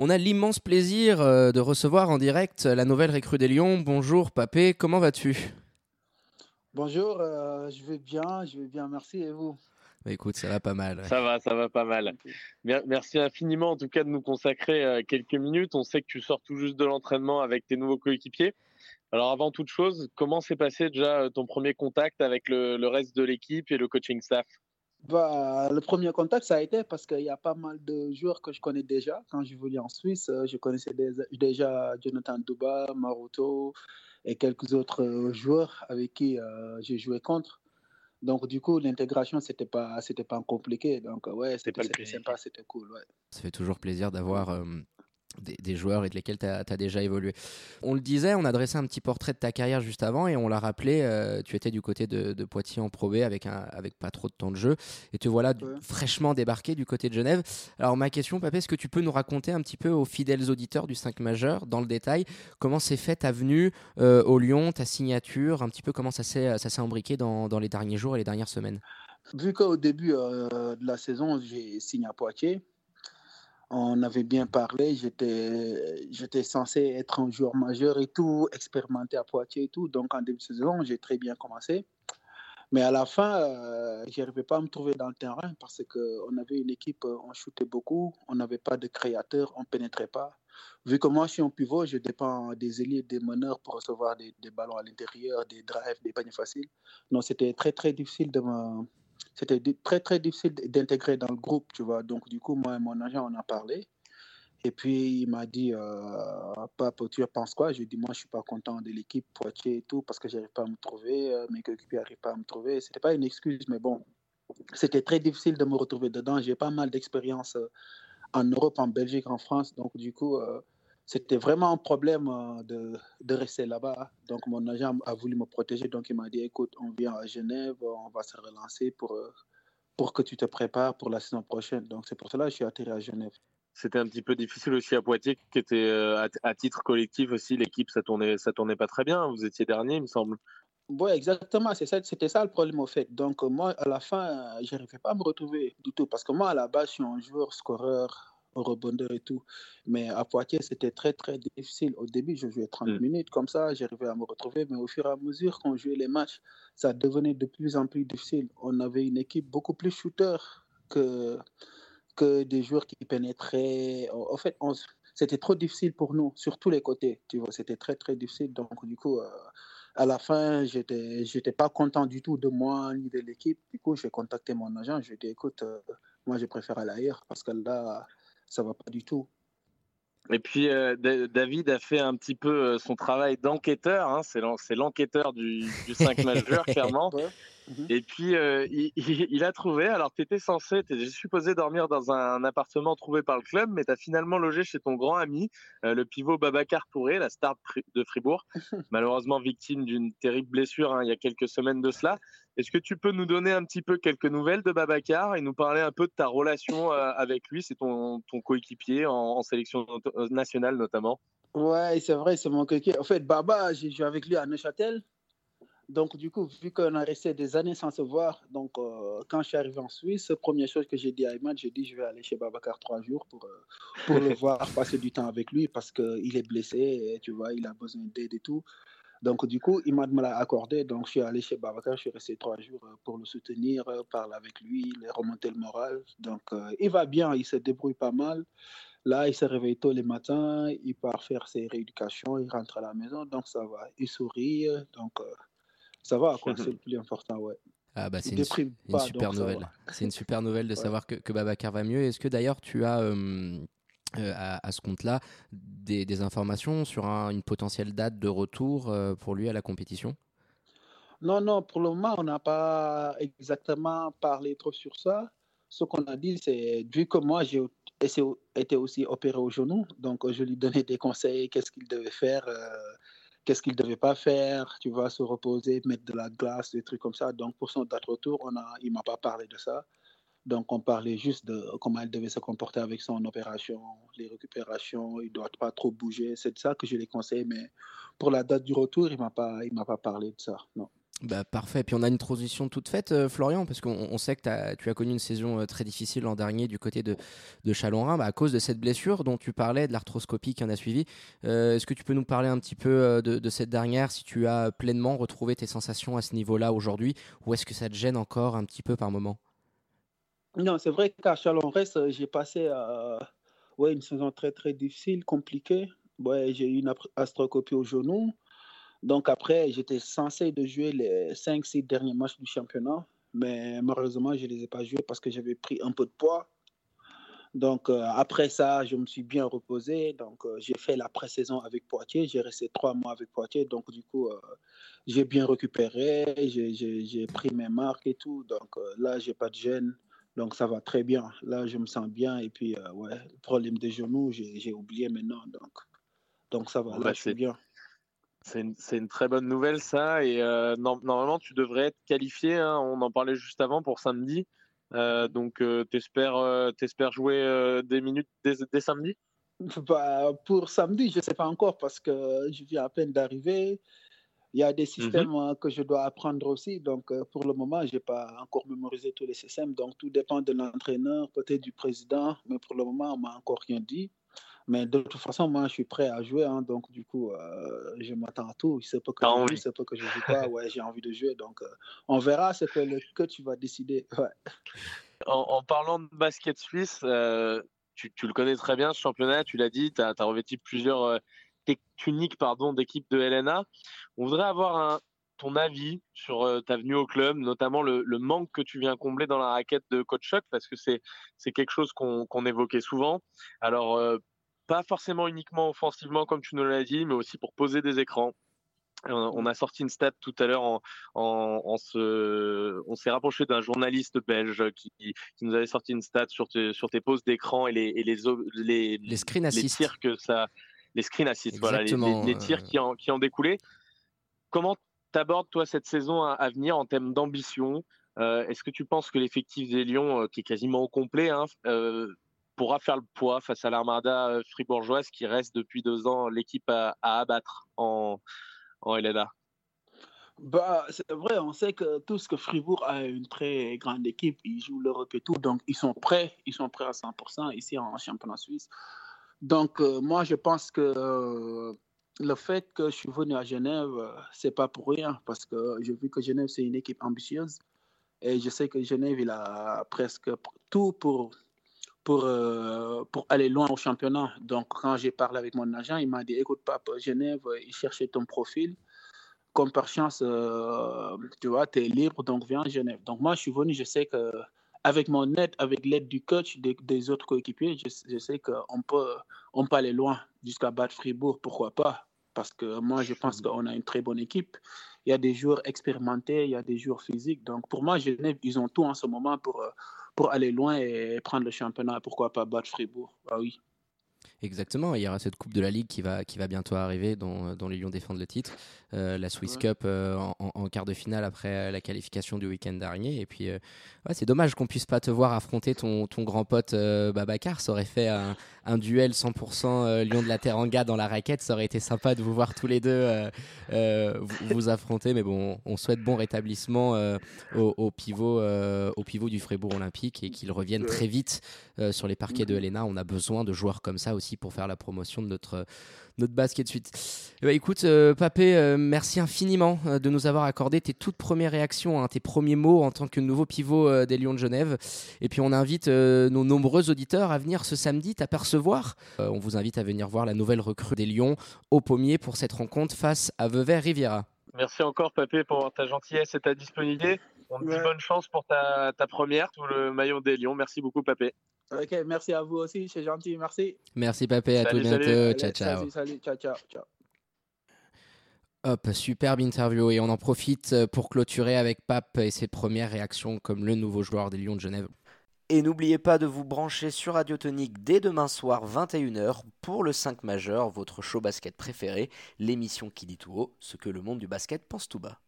On a l'immense plaisir euh, de recevoir en direct la nouvelle recrue des Lions. Bonjour Papé, comment vas-tu? Bonjour, euh, je vais bien, je vais bien, merci et vous? Bah, écoute, ça va pas mal. Ça va, ça va pas mal. Merci infiniment en tout cas de nous consacrer euh, quelques minutes. On sait que tu sors tout juste de l'entraînement avec tes nouveaux coéquipiers. Alors avant toute chose, comment s'est passé déjà ton premier contact avec le, le reste de l'équipe et le coaching staff? Bah, le premier contact, ça a été parce qu'il y a pas mal de joueurs que je connais déjà. Quand je voulais en Suisse, euh, je connaissais déjà Jonathan Duba, Maroto et quelques autres euh, joueurs avec qui euh, j'ai joué contre. Donc, du coup, l'intégration, c'était pas, c'était pas compliqué. Donc, ouais, c'était sympa, c'était cool. Ouais. Ça fait toujours plaisir d'avoir des, joueurs et de lesquels tu as, déjà évolué. On le disait, on a dressé un petit portrait de ta carrière juste avant et on l'a rappelé, euh, tu étais du côté de, Poitiers en Pro B avec, un, avec pas trop de temps de jeu et te voilà fraîchement débarqué du côté de Genève. Alors ma question, Papé, est-ce que tu peux nous raconter un petit peu aux fidèles auditeurs du 5 majeur, dans le détail, comment s'est fait ta venue euh, au Lyon, ta signature, un petit peu comment ça s'est imbriqué dans, dans, les derniers jours et les dernières semaines? Vu qu'au début euh, de la saison, j'ai signé à Poitiers, on avait bien parlé, j'étais censé être un joueur majeur et tout, expérimenté à Poitiers et tout. Donc en début de saison, j'ai très bien commencé. Mais à la fin, euh, je n'arrivais pas à me trouver dans le terrain parce qu'on avait une équipe, on shootait beaucoup, on n'avait pas de créateurs, on ne pénétrait pas. Vu que moi je suis un pivot, je dépends des ailiers, des meneurs pour recevoir des, des ballons à l'intérieur, des drives, des paniers faciles. Donc c'était très très difficile de me, c'était très, très difficile d'intégrer dans le groupe, tu vois. Donc, du coup, moi et mon agent, on a parlé. Et puis, il m'a dit, euh, Papa, tu penses quoi? Je lui ai dit, moi, je suis pas content de l'équipe Poitiers et tout, parce que j'arrive pas à me trouver, euh, mes coéquipiers n'arrivent pas à me trouver. C'était pas une excuse, mais bon, c'était très difficile de me retrouver dedans. J'ai pas mal d'expérience euh, en Europe, en Belgique, en France. Donc, du coup, euh, c'était vraiment un problème euh, de, de rester là-bas. Donc, mon agent a voulu me protéger. Donc, il m'a dit écoute, on vient à Genève, on va se relancer pour, euh, pour que tu te prépares pour la saison prochaine. Donc, c'est pour cela que je suis atterri à Genève. C'était un petit peu difficile aussi à Poitiers, qui était euh, à, titre collectif aussi. L'équipe, ça tournait, ça tournait pas très bien. Vous étiez dernier, il me semble. Oui, exactement. C'était ça le problème, au fait. Donc, moi, à la fin, je n'arrivais pas à me retrouver du tout. Parce que moi, à la base, je suis un joueur scoreur rebondeur et tout. Mais à Poitiers, c'était très, très difficile. Au début, je jouais 30 mm. minutes comme ça, j'arrivais à me retrouver. Mais au fur et à mesure qu'on jouait les matchs, ça devenait de plus en plus difficile. On avait une équipe beaucoup plus shooter que, que des joueurs qui pénétraient. En fait, c'était trop difficile pour nous, sur tous les côtés. Tu vois, c'était très, très difficile. Donc, du coup, euh, à la fin, j'étais, j'étais pas content du tout de moi ni de l'équipe. Du coup, j'ai contacté mon agent. Je lui ai dit, écoute, euh, moi, je préfère aller ailleurs parce que là, ça va pas du tout. Et puis euh, David a fait un petit peu euh, son travail d'enquêteur, hein, c'est l'enquêteur du, du 5 majeur clairement. Et puis euh, il, a trouvé, alors tu étais censé, tu étais supposé dormir dans un, appartement trouvé par le club, mais tu as finalement logé chez ton grand ami, le pivot Babacar Touré, la star de Fribourg, malheureusement victime d'une terrible blessure hein, il y a quelques semaines de cela. Est-ce que tu peux nous donner un petit peu quelques nouvelles de Babacar et nous parler un peu de ta relation euh, avec lui? C'est ton, ton coéquipier en, sélection euh, nationale notamment. Ouais, c'est vrai, c'est mon coéquipier. En fait, Baba, j'ai joué avec lui à Neuchâtel. Donc, du coup, vu qu'on a resté des années sans se voir, donc euh, quand je suis arrivé en Suisse, première chose que j'ai dit à Imad, j'ai dit je vais aller chez Babacar trois jours pour, pour le voir, passer du temps avec lui parce qu'il est blessé, et, tu vois, il a besoin d'aide et tout. Donc, du coup, il m'a accordé. Donc, je suis allé chez Babacar, je suis resté trois jours euh, pour le soutenir, euh, parler avec lui, lui remonter le moral. Donc, euh, il va bien, il se débrouille pas mal. Là, il se réveille tôt les matins, il part faire ses rééducations, il rentre à la maison, donc ça va. Il sourit, donc ça va, c'est le plus important, ouais. Ah bah c'est une, super nouvelle. C'est une super nouvelle de savoir que, que Babacar va mieux. Est-ce que d'ailleurs tu as euh, à, ce compte-là des, informations sur une potentielle date de retour euh, pour lui à la compétition? Non, non, pour le moment, on n'a pas exactement parlé trop sur ça. Ce qu'on a dit, c'est vu que moi, j'ai été aussi opéré au genou, donc je lui donnais des conseils, qu'est-ce qu'il devait faire, euh, qu'est-ce qu'il ne devait pas faire, tu vois, se reposer, mettre de la glace, des trucs comme ça. Donc pour son date de retour, on a, il ne m'a pas parlé de ça. Donc, on parlait juste de comment elle devait se comporter avec son opération, les récupérations, il ne doit pas trop bouger. C'est de ça que je les conseille, mais pour la date du retour, il ne m'a pas, pas parlé de ça. Non. Bah, parfait. Puis on a une transition toute faite, euh, Florian, parce qu'on sait que tu as connu une saison euh, très difficile l'an dernier du côté de, de Chalon-Rhin bah, à cause de cette blessure dont tu parlais, de l'arthroscopie qui en a suivi. Euh, est-ce que tu peux nous parler un petit peu de, de, cette dernière, si tu as pleinement retrouvé tes sensations à ce niveau-là aujourd'hui, ou est-ce que ça te gêne encore un petit peu par moment? Non, c'est vrai qu'à Chalon-Rhin, j'ai passé ouais, une saison très très difficile, compliquée. J'ai eu une arthroscopie au genou. Donc après, j'étais censé de jouer les 5-6 derniers matchs du championnat, mais malheureusement, je ne les ai pas joués parce que j'avais pris un peu de poids. Donc euh, après ça, je me suis bien reposé. Donc euh, j'ai fait la pré-saison avec Poitiers. J'ai resté trois mois avec Poitiers. Donc du coup, euh, j'ai bien récupéré. J'ai pris mes marques et tout. Donc là, j'ai pas de gêne. Donc ça va très bien. Là, je me sens bien. Et puis, ouais, le problème des genoux, j'ai oublié maintenant. Donc, donc ça va. Là, bah, je suis bien. C'est une, une, très bonne nouvelle, ça. Et euh, normalement, tu devrais être qualifié. Hein. on en parlait juste avant pour samedi. Euh, donc, euh, tu espères, jouer des minutes dès, samedi? Bah, Pour samedi, je ne sais pas encore parce que je viens à peine d'arriver. Il y a des mmh systèmes que je dois apprendre aussi. Donc, pour le moment, je n'ai pas encore mémorisé tous les systèmes. Donc, tout dépend de l'entraîneur, peut-être du président. Mais pour le moment, on m'a encore rien dit. Mais de toute façon, moi, je suis prêt à jouer. Hein, donc, du coup, euh, je m'attends à tout. C'est pas que je joue, c'est pas que je joue pas. Ouais, j'ai envie de jouer. Donc, euh, on verra ce que, le, tu vas décider. En, parlant de basket suisse, euh, tu, tu, le connais très bien, ce championnat. Tu l'as dit, tu as, revêtu plusieurs techniques pardon, d'équipe de LNA. On voudrait avoir un, ton avis sur ta venue au club, notamment le, le, manque que tu viens combler dans la raquette de Coach Chuck, parce que c'est quelque chose qu'on évoquait souvent. Alors, pas forcément uniquement offensivement comme tu nous l'as dit, mais aussi pour poser des écrans. On a sorti une stat tout à l'heure en, en, se, on s'est rapproché d'un journaliste belge qui, qui, nous avait sorti une stat sur, tes, sur tes poses d'écran et les, et les, les, les screen les tirs que ça, les screen assists, voilà, les, les, tirs qui en, qui en découlaient. Comment t'abordes toi cette saison à, venir en termes d'ambition? Euh, Est-ce que tu penses que l'effectif des Lions, euh, qui est quasiment au complet, hein, euh, pourra faire le poids face à l'armada euh, fribourgeoise qui reste depuis deux ans l'équipe à, abattre en, en LNA bah, c'est vrai, on sait que tout ce que Fribourg a une très grande équipe, ils jouent l'Europe et tout, donc ils sont prêts, ils sont prêts à 100% ici en championnat suisse. Donc euh, moi, je pense que euh, le fait que je suis venu à Genève, c'est pas pour rien, parce que j'ai vu que Genève c'est une équipe ambitieuse et je sais que Genève il a presque tout pour pour, euh, pour aller loin au championnat. Donc, quand j'ai parlé avec mon agent, il m'a dit Écoute, papa, Genève, il cherchait ton profil. Comme par chance, euh, tu vois, tu es libre, donc viens à Genève. Donc, moi, je suis venu, je sais que avec mon aide, avec l'aide du coach, des, autres coéquipiers, je, sais qu'on peut, on peut aller loin jusqu'à battre Fribourg, pourquoi pas? Parce que moi, je pense qu'on a une très bonne équipe. Il y a des joueurs expérimentés, il y a des joueurs physiques. Donc, pour moi, Genève, ils ont tout en ce moment pour, pour aller loin et prendre le championnat. Pourquoi pas battre Fribourg? Ah oui. Exactement, il y aura cette Coupe de la Ligue qui va, qui va bientôt arriver, dont, dont les Lions défendent le titre. Euh, la Swiss Cup euh, en, quart de finale après la qualification du week-end dernier. Et puis, euh, c'est dommage qu'on puisse pas te voir affronter ton, ton grand pote Babacar. Ça aurait fait un, un duel 100% Lion de la Teranga dans la raquette. Ça aurait été sympa de vous voir tous les deux vous, affronter. Mais bon, on souhaite bon rétablissement au, au, pivot, au pivot du Freiburg Olympique et qu'il revienne très vite sur les parquets de Helena. On a besoin de joueurs comme ça aussi pour faire la promotion de notre, notre basket de suite. Eh ben, écoute, euh, Papé, euh, merci infiniment euh, de nous avoir accordé tes toutes premières réactions, hein, tes premiers mots en tant que nouveau pivot des Lions de Genève. Et puis on invite nos nombreux auditeurs à venir ce samedi t'apercevoir. on vous invite à venir voir la nouvelle recrue des Lions au pommier pour cette rencontre face à Vevey Riviera. Merci encore, Papé, pour ta gentillesse et ta disponibilité. On te dit bonne chance pour ta, ta première, tout le maillot des Lions. Merci beaucoup, Papé. Ok, merci à vous aussi, c'est gentil, merci. Merci Papé, à tout bientôt. Ciao, ciao. Salut, ciao, ciao, ciao. Hop, superbe interview et on en profite pour clôturer avec Pape et ses premières réactions comme le nouveau joueur des Lions de Genève. Et n'oubliez pas de vous brancher sur Radio Tonique dès demain soir 21h pour le 5 majeur, votre show basket préféré, l'émission qui dit tout haut ce que le monde du basket pense tout bas.